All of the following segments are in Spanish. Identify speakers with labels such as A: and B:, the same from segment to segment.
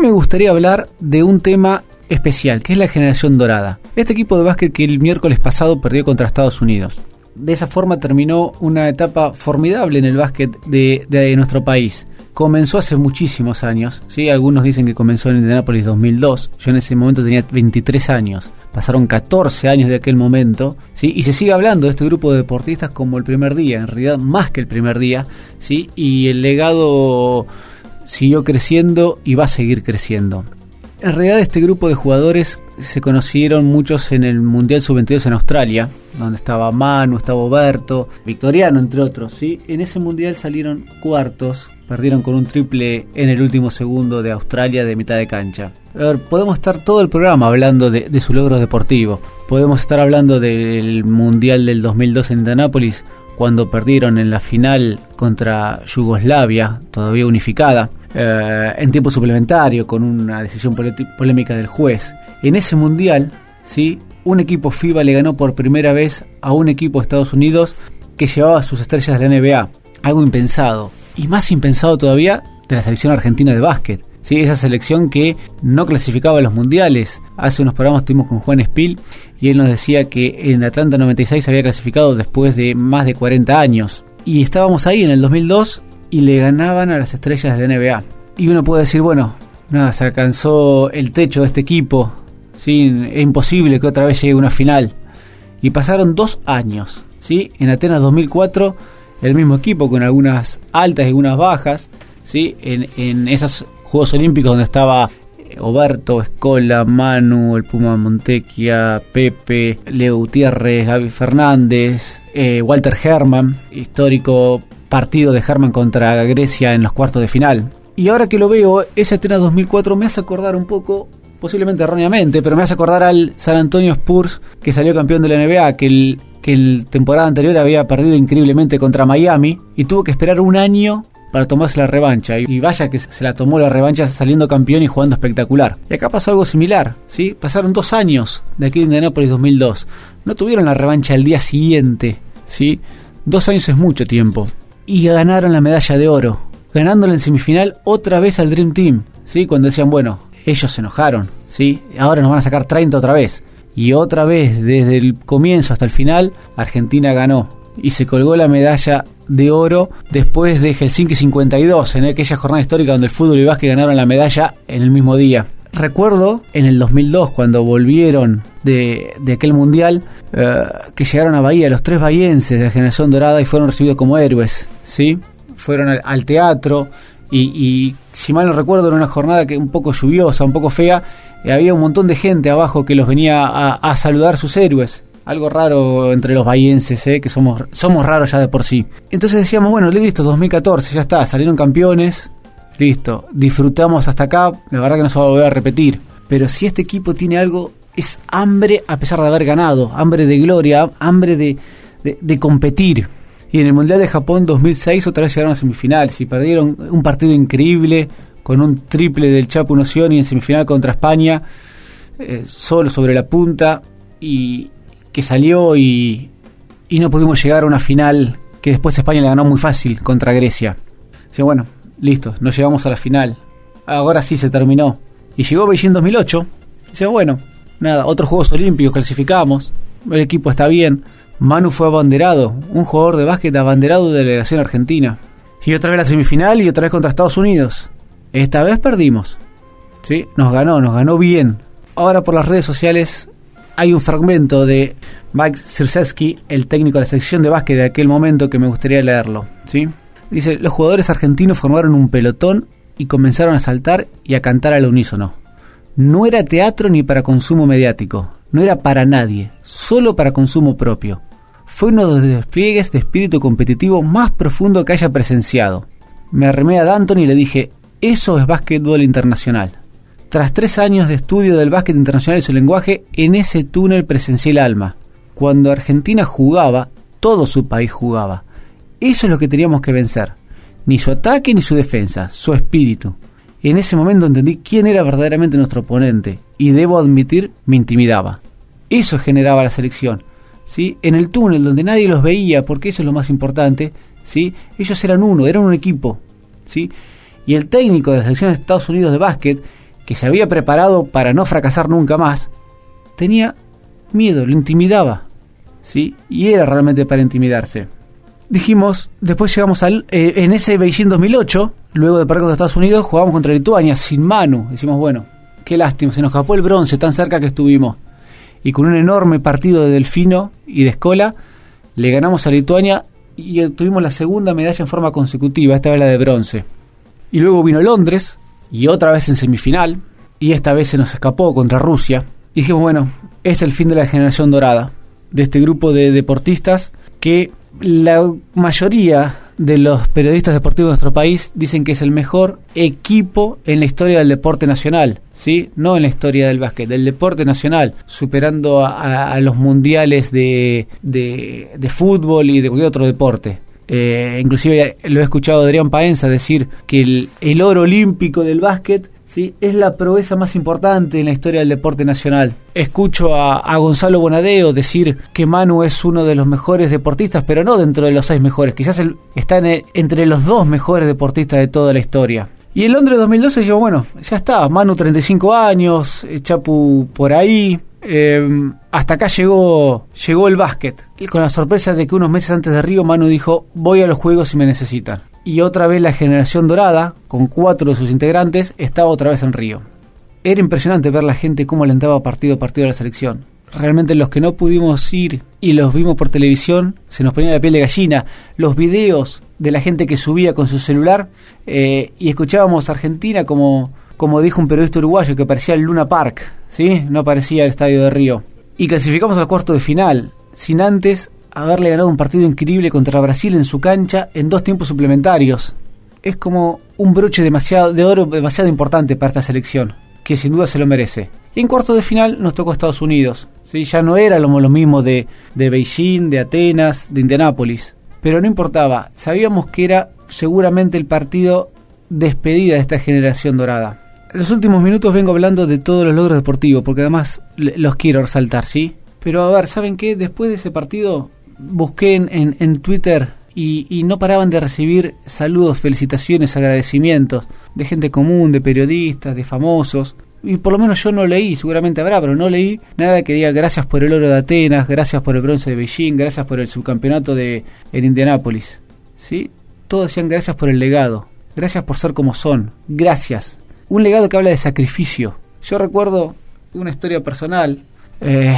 A: me gustaría hablar de un tema especial, que es la generación dorada. Este equipo de básquet que el miércoles pasado perdió contra Estados Unidos. De esa forma terminó una etapa formidable en el básquet de, nuestro país. Comenzó hace muchísimos años, ¿sí? algunos dicen que comenzó en Indianapolis 2002, yo en ese momento tenía 23 años, pasaron 14 años de aquel momento, ¿sí? y se sigue hablando de este grupo de deportistas como el primer día, en realidad más que el primer día, ¿sí? y el legado siguió creciendo y va a seguir creciendo. En realidad este grupo de jugadores se conocieron muchos en el Mundial Sub-22 en Australia, donde estaba Manu, estaba Oberto, Victoriano, entre otros. ¿sí? En ese Mundial salieron cuartos, perdieron con un triple en el último segundo de Australia de mitad de cancha. A ver, podemos estar todo el programa hablando de, de su logro deportivo. Podemos estar hablando del Mundial del 2002 en Indianápolis, cuando perdieron en la final contra Yugoslavia, todavía unificada, eh, en tiempo suplementario con una decisión polémica del juez. En ese mundial, ¿sí? un equipo FIBA le ganó por primera vez a un equipo de Estados Unidos que llevaba sus estrellas de la NBA. Algo impensado. Y más impensado todavía de la selección argentina de básquet. ¿Sí? esa selección que no clasificaba a los mundiales. Hace unos programas estuvimos con Juan Spill y él nos decía que en Atlanta 96 había clasificado después de más de 40 años. Y estábamos ahí en el 2002 y le ganaban a las estrellas de NBA. Y uno puede decir, bueno, nada, se alcanzó el techo de este equipo. ¿sí? Es imposible que otra vez llegue una final. Y pasaron dos años. ¿sí? En Atenas 2004, el mismo equipo con algunas altas y algunas bajas. ¿sí? En, en esos Juegos Olímpicos donde estaba Oberto, Escola, Manu, el Puma Montequia, Pepe, Leo Gutiérrez, Gaby Fernández, eh, Walter Herman, histórico partido de Herman contra Grecia en los cuartos de final. Y ahora que lo veo, ese Atenas 2004 me hace acordar un poco, posiblemente erróneamente, pero me hace acordar al San Antonio Spurs que salió campeón de la NBA, que el, que el temporada anterior había perdido increíblemente contra Miami y tuvo que esperar un año para tomarse la revancha. Y vaya que se la tomó la revancha saliendo campeón y jugando espectacular. Y acá pasó algo similar, ¿sí? Pasaron dos años de aquí en Indianapolis 2002. No tuvieron la revancha el día siguiente, ¿sí? Dos años es mucho tiempo. Y ganaron la medalla de oro, ganándole en semifinal otra vez al Dream Team, ¿sí? Cuando decían, bueno, ellos se enojaron, ¿sí? Ahora nos van a sacar 30 otra vez. Y otra vez, desde el comienzo hasta el final, Argentina ganó y se colgó la medalla de oro después de Helsinki 52, en aquella jornada histórica donde el fútbol y el básquet ganaron la medalla en el mismo día. Recuerdo en el 2002, cuando volvieron de, aquel mundial, eh, que llegaron a Bahía los tres bahienses de la generación dorada y fueron recibidos como héroes, ¿sí? Fueron al, teatro y, si mal no recuerdo, era una jornada que un poco lluviosa, un poco fea, había un montón de gente abajo que los venía a, a saludar sus héroes algo raro entre los bahienses, ¿eh? que somos, somos raros ya de por sí. Entonces decíamos, bueno, listo, 2014, ya está, salieron campeones, listo, disfrutamos hasta acá, la verdad que no se va a volver a repetir. Pero si este equipo tiene algo, es hambre a pesar de haber ganado, hambre de gloria, hambre de, de, competir. Y en el Mundial de Japón 2006 otra vez llegaron a semifinales y perdieron un partido increíble con un triple del Chapo Noción y en semifinal contra España, eh, solo sobre la punta. Y, que salió y, y no pudimos llegar a una final que después España le ganó muy fácil contra Grecia. Dice, bueno, listo, no llegamos a la final. Ahora sí se terminó. Y llegó Beijing 2008. Dice, bueno, nada, otros Juegos Olímpicos clasificamos. El equipo está bien. Manu fue abanderado, un jugador de básquet abanderado de la delegación argentina. Y otra vez la semifinal y otra vez contra Estados Unidos. Esta vez perdimos. ¿Sí? Nos ganó, nos ganó bien. Ahora por las redes sociales hay un fragmento de Mike Sirseski, el técnico de la sección de básquet de aquel momento, que me gustaría leerlo. ¿sí? Dice, los jugadores argentinos formaron un pelotón y comenzaron a saltar y a cantar al unísono. No era teatro ni para consumo mediático, no era para nadie, solo para consumo propio. Fue uno de los despliegues de espíritu competitivo más profundo que haya presenciado. Me arremé a Danton y le dije, eso es básquetbol internacional. Tras tres años de estudio del básquet internacional y su lenguaje, en ese túnel presencié el alma. Cuando Argentina jugaba, todo su país jugaba. Eso es lo que teníamos que vencer. Ni su ataque ni su defensa, su espíritu. En ese momento entendí quién era verdaderamente nuestro oponente y debo admitir, me intimidaba. Eso generaba la selección. ¿sí? En el túnel donde nadie los veía, porque eso es lo más importante, ¿sí? ellos eran uno, eran un equipo. ¿sí? Y el técnico de la selección de Estados Unidos de básquet que se había preparado para no fracasar nunca más, tenía miedo, lo intimidaba, ¿sí? Y era realmente para intimidarse. Dijimos, después llegamos al, eh, en ese Beijing 2008, luego de perder contra Estados Unidos, jugamos contra Lituania sin Manu. Decimos, bueno, qué lástima, se nos escapó el bronce tan cerca que estuvimos. Y con un enorme partido de Delfino y de Escola, le ganamos a Lituania y obtuvimos la segunda medalla en forma consecutiva, esta vez la de bronce. Y luego vino Londres, y otra vez en semifinal, y esta vez se nos escapó contra Rusia. Y dijimos, bueno, es el fin de la generación dorada, de este grupo de deportistas que la mayoría de los periodistas deportivos de nuestro país dicen que es el mejor equipo en la historia del deporte nacional, ¿sí? No en la historia del básquet, del deporte nacional, superando a, los mundiales de, de, fútbol y de cualquier otro deporte. Eh, inclusive lo he escuchado a Adrián Paenza decir que el, el oro olímpico del básquet ¿sí? es la proeza más importante en la historia del deporte nacional. Escucho a, Gonzalo Bonadeo decir que Manu es uno de los mejores deportistas, pero no dentro de los seis mejores, quizás está entre los dos mejores deportistas de toda la historia. Y en Londres 2012 yo, bueno, ya está, Manu 35 años, eh, Chapu por ahí, eh, hasta acá llegó, llegó el básquet. Y con la sorpresa de que unos meses antes de Río, Manu dijo, voy a los juegos si me necesitan y otra vez la generación dorada, con cuatro de sus integrantes, estaba otra vez en Río. Era impresionante ver la gente cómo alentaba partido a partido a la selección. Realmente los que no pudimos ir y los vimos por televisión, se nos ponía la piel de gallina. Los videos de la gente que subía con su celular eh, y escuchábamos a Argentina como, como dijo un periodista uruguayo que parecía el Luna Park, ¿sí? No parecía el estadio de Río. Y clasificamos al cuarto de final, sin antes haberle ganado un partido increíble contra Brasil en su cancha en dos tiempos suplementarios. Es como un broche demasiado, de oro demasiado importante para esta selección, que sin duda se lo merece. Y en cuartos de final nos tocó Estados Unidos. ¿sí? Ya no era lo, mismo de, de Beijing, de Atenas, de Indianápolis. Pero no importaba, sabíamos que era seguramente el partido despedida de esta generación dorada. Los últimos minutos vengo hablando de todos los logros deportivos, porque además los quiero resaltar, ¿sí? Pero a ver, ¿saben qué? Después de ese partido busqué en, en, Twitter y, no paraban de recibir saludos, felicitaciones, agradecimientos de gente común, de periodistas, de famosos. Y por lo menos yo no leí, seguramente habrá, pero no leí nada que diga gracias por el oro de Atenas, gracias por el bronce de Beijing, gracias por el subcampeonato de en Indianápolis. ¿Sí? Todos decían gracias por el legado, gracias por ser como son, gracias. Un legado que habla de sacrificio. Yo recuerdo una historia personal. Eh,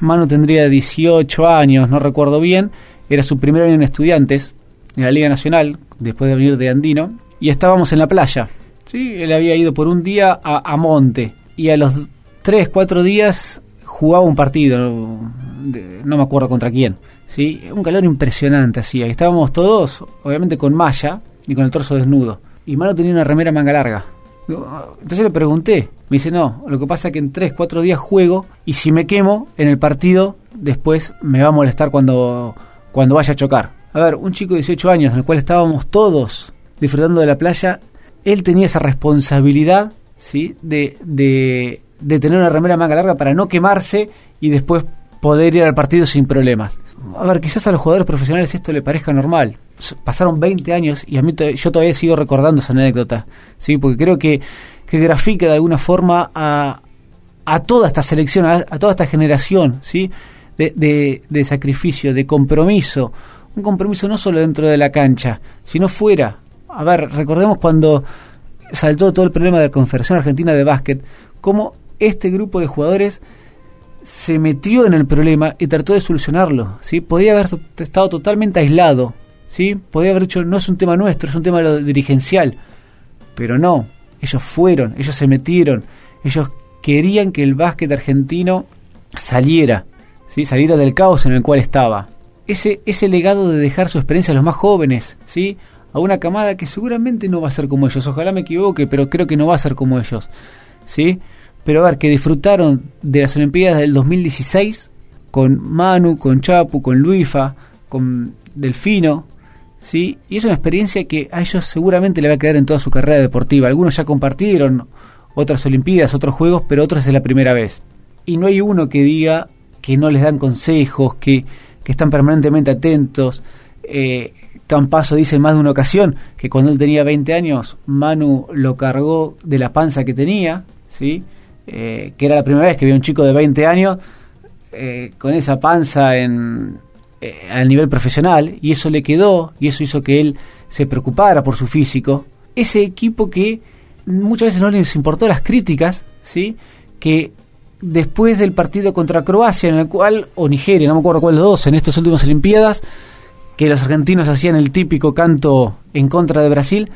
A: Manu tendría 18 años, no recuerdo bien. Era su primer año en estudiantes en la Liga Nacional, después de venir de Andino. Y estábamos en la playa. ¿sí? Él había ido por un día a, Monte. Y a los 3, 4 días jugaba un partido. no me acuerdo contra quién. ¿sí? Un calor impresionante hacía. Estábamos todos, obviamente con malla y con el torso desnudo. Y Manu tenía una remera manga larga. Entonces le pregunté, me dice, no, lo que pasa es que en 3, 4 días juego y si me quemo en el partido, después me va a molestar cuando, cuando vaya a chocar. A ver, un chico de 18 años en el cual estábamos todos disfrutando de la playa, él tenía esa responsabilidad, ¿sí? De, de, de tener una remera manga larga para no quemarse y después poder ir al partido sin problemas. A ver, quizás a los jugadores profesionales esto le parezca normal. Pasaron 20 años y a mí yo todavía sigo recordando esa anécdota, ¿sí? porque creo que, que grafica de alguna forma a, a toda esta selección, a, toda esta generación ¿sí? De, de, sacrificio, de compromiso. Un compromiso no solo dentro de la cancha, sino fuera. A ver, recordemos cuando saltó todo el problema de la Confederación Argentina de Básquet, cómo este grupo de jugadores se metió en el problema y trató de solucionarlo. ¿sí? Podía haber estado totalmente aislado. ¿sí? Podía haber dicho, no es un tema nuestro, es un tema dirigencial. Pero no, ellos fueron, ellos se metieron, ellos querían que el básquet argentino saliera, ¿sí? saliera del caos en el cual estaba. Ese, legado de dejar su experiencia a los más jóvenes, ¿sí? a una camada que seguramente no va a ser como ellos. Ojalá me equivoque, pero creo que no va a ser como ellos. ¿sí? Pero a ver, que disfrutaron de las Olimpiadas del 2016 con Manu, con Chapu, con Luifa, con Delfino, ¿sí? Y es una experiencia que a ellos seguramente le va a quedar en toda su carrera deportiva. Algunos ya compartieron otras Olimpiadas, otros Juegos, pero otros es la primera vez. Y no hay uno que diga que no les dan consejos, que, que están permanentemente atentos. Eh, Campazo dice en más de una ocasión que cuando él tenía 20 años, Manu lo cargó de la panza que tenía, ¿sí? Eh, que era la primera vez que vi un chico de 20 años eh, con esa panza en, eh, al nivel profesional y eso le quedó y eso hizo que él se preocupara por su físico. Ese equipo que muchas veces no les importó las críticas, ¿sí? que después del partido contra Croacia, en el cual, o Nigeria, no me acuerdo cuál de los dos, en estas últimas Olimpiadas, que los argentinos hacían el típico canto en contra de Brasil,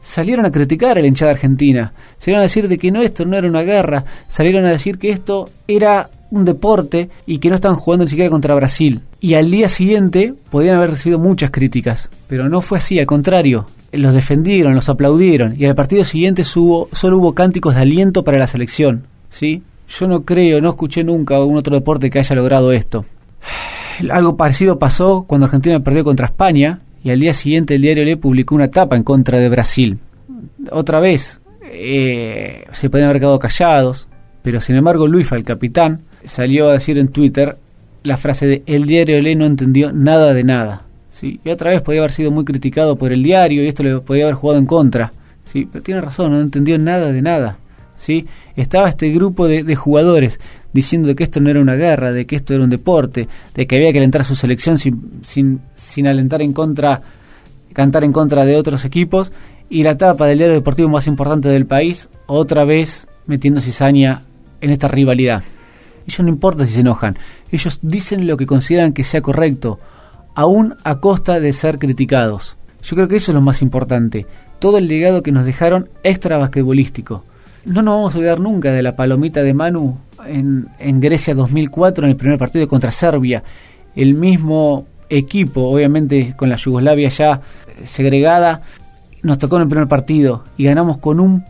A: salieron a criticar a la hinchada argentina, salieron a decir de que no esto no era una guerra, salieron a decir que esto era un deporte y que no estaban jugando ni siquiera contra Brasil. Y al día siguiente podían haber recibido muchas críticas, pero no fue así, al contrario, los defendieron, los aplaudieron. Y al partido siguiente solo hubo cánticos de aliento para la selección, ¿sí? Yo no creo, no escuché nunca un otro deporte que haya logrado esto. Algo parecido pasó cuando Argentina perdió contra España y al día siguiente el diario Le publicó una tapa en contra de Brasil. Otra vez, eh, se podían haber quedado callados, pero sin embargo Luis, el capitán, salió a decir en Twitter la frase de el diario Le no entendió nada de nada. ¿sí? Y otra vez podía haber sido muy criticado por el diario y esto le podía haber jugado en contra. ¿sí? Pero tiene razón, no entendió nada de nada. ¿sí? Estaba este grupo de jugadores diciendo de que esto no era una guerra, de que esto era un deporte, de que había que alentar su selección sin, sin, sin alentar en contra, cantar en contra de otros equipos, y la etapa del diario deportivo más importante del país, otra vez metiendo cizaña en esta rivalidad. Ellos no importa si se enojan, ellos dicen lo que consideran que sea correcto, aún a costa de ser criticados. Yo creo que eso es lo más importante, todo el legado que nos dejaron extra basquetbolístico. No nos vamos a olvidar nunca de la palomita de Manu en, Grecia 2004 en el primer partido contra Serbia. El mismo equipo, obviamente con la Yugoslavia ya segregada, nos tocó en el primer partido y ganamos con un,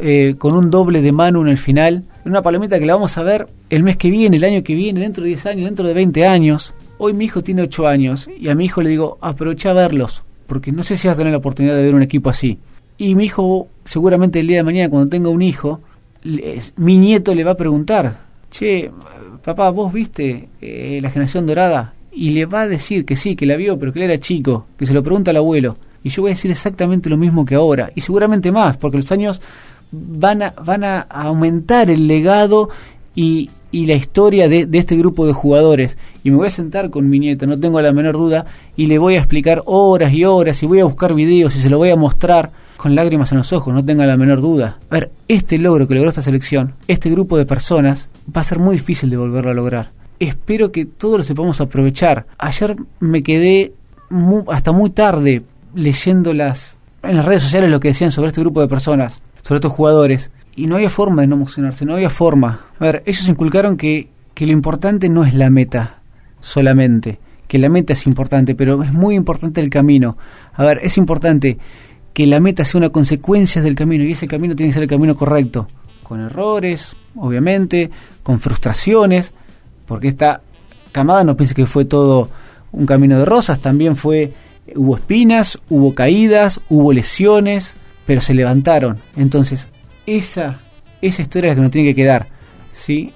A: eh, con un doble de Manu en el final. Una palomita que la vamos a ver el mes que viene, el año que viene, dentro de 10 años, dentro de 20 años. Hoy mi hijo tiene 8 años y a mi hijo le digo, aprovecha a verlos, porque no sé si vas a tener la oportunidad de ver un equipo así. Y mi hijo, seguramente el día de mañana, cuando tenga un hijo, mi nieto le va a preguntar, che, papá, ¿vos viste eh, la generación dorada? Y le va a decir que sí, que la vio, pero que él era chico, que se lo pregunta al abuelo. Y yo voy a decir exactamente lo mismo que ahora, y seguramente más, porque los años van a, van a aumentar el legado y, y la historia de, de, este grupo de jugadores. Y me voy a sentar con mi nieto, no tengo la menor duda, y le voy a explicar horas y horas, y voy a buscar videos y se lo voy a mostrar con lágrimas en los ojos, no tenga la menor duda. A ver, este logro que logró esta selección, este grupo de personas, va a ser muy difícil de volverlo a lograr. Espero que todos lo sepamos aprovechar. Ayer me quedé hasta muy tarde leyendo las, en las redes sociales lo que decían sobre este grupo de personas, sobre estos jugadores, y no había forma de no emocionarse, no había forma. A ver, ellos inculcaron que, que lo importante no es la meta solamente, que la meta es importante, pero es muy importante el camino. A ver, es importante que la meta sea una consecuencia del camino y ese camino tiene que ser el camino correcto, con errores, obviamente, con frustraciones, porque esta camada no piense que fue todo un camino de rosas, también fue hubo espinas, hubo caídas, hubo lesiones, pero se levantaron. Entonces, esa esa historia es la que nos tiene que quedar, ¿sí?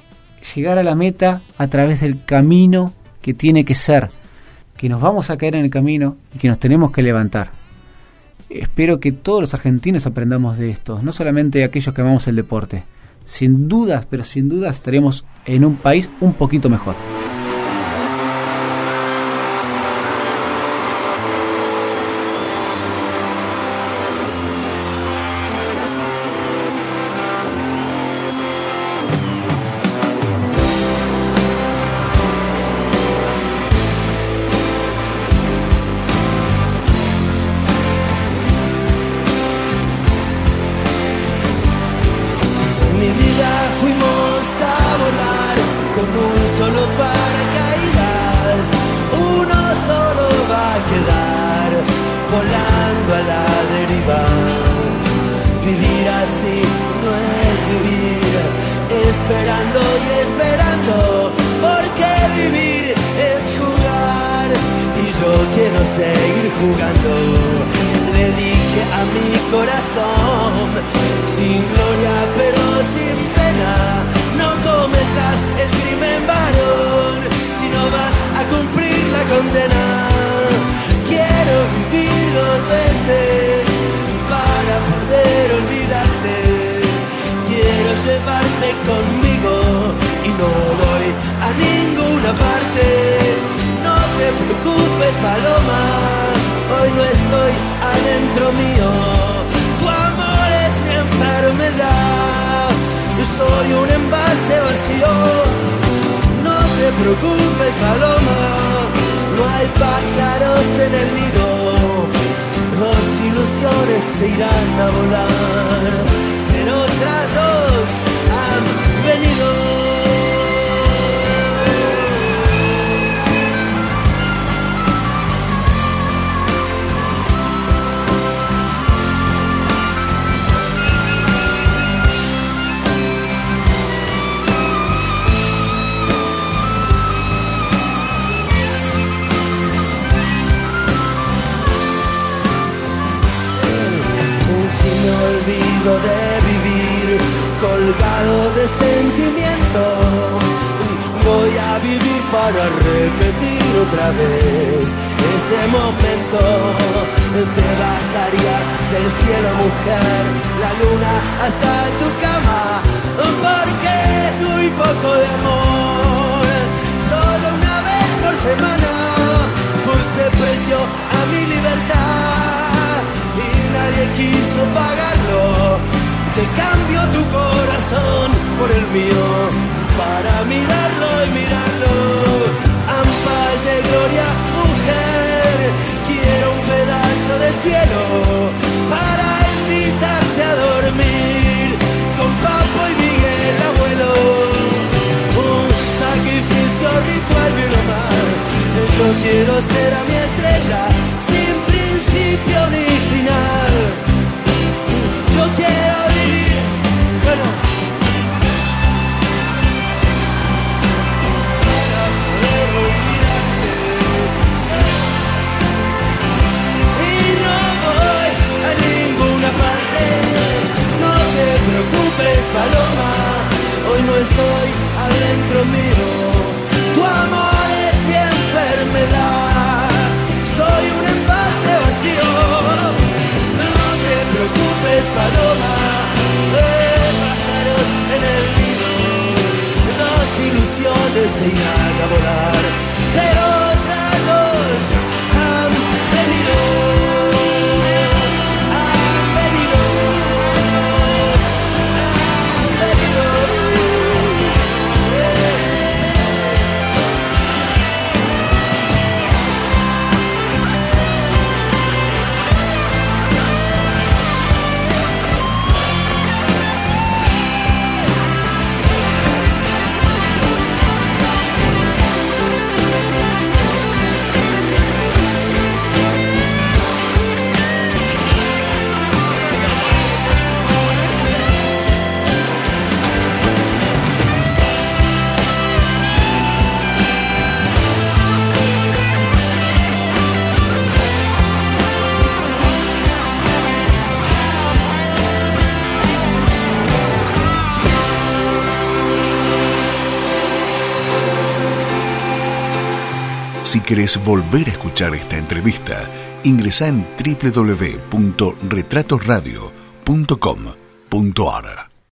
A: Llegar a la meta a través del camino que tiene que ser, que nos vamos a caer en el camino y que nos tenemos que levantar espero que todos los argentinos aprendamos de esto, no solamente aquellos que amamos el deporte. Sin dudas, pero sin dudas estaremos en un país un poquito mejor.
B: quiero seguir jugando. Le dije a mi corazón, sin gloria pero sin pena, no cometas el crimen varón, si no vas a cumplir la condena. Quiero vivir dos veces para poder olvidarte. Quiero llevarte conmigo y no voy a ninguna parte preocupes, paloma, hoy no estoy adentro mío. Tu amor es mi enfermedad, yo soy un envase vacío. No te preocupes, paloma, no hay pájaros en el nido. Dos ilusiones se irán a volar, pero otras dos han venido. De sentimiento. Voy a vivir para repetir otra vez este momento. Te bajaría del cielo, mujer, la luna hasta tu cama, porque es muy poco de amor. Solo una vez por semana puse precio a mi libertad y nadie quiso pagarlo. Te cambio tu corazón por el mío para mirarlo y mirarlo. Ampas de gloria, mujer, quiero un pedazo de cielo para invitarte a dormir con Papo y Miguel, abuelo. Un sacrificio ritual bien o mal. Yo quiero ser a mi estrella sin principio ni ilusiones se irán a volar. Pero
C: Si querés volver a escuchar esta entrevista, ingresa en www.retratosradio.com.ar.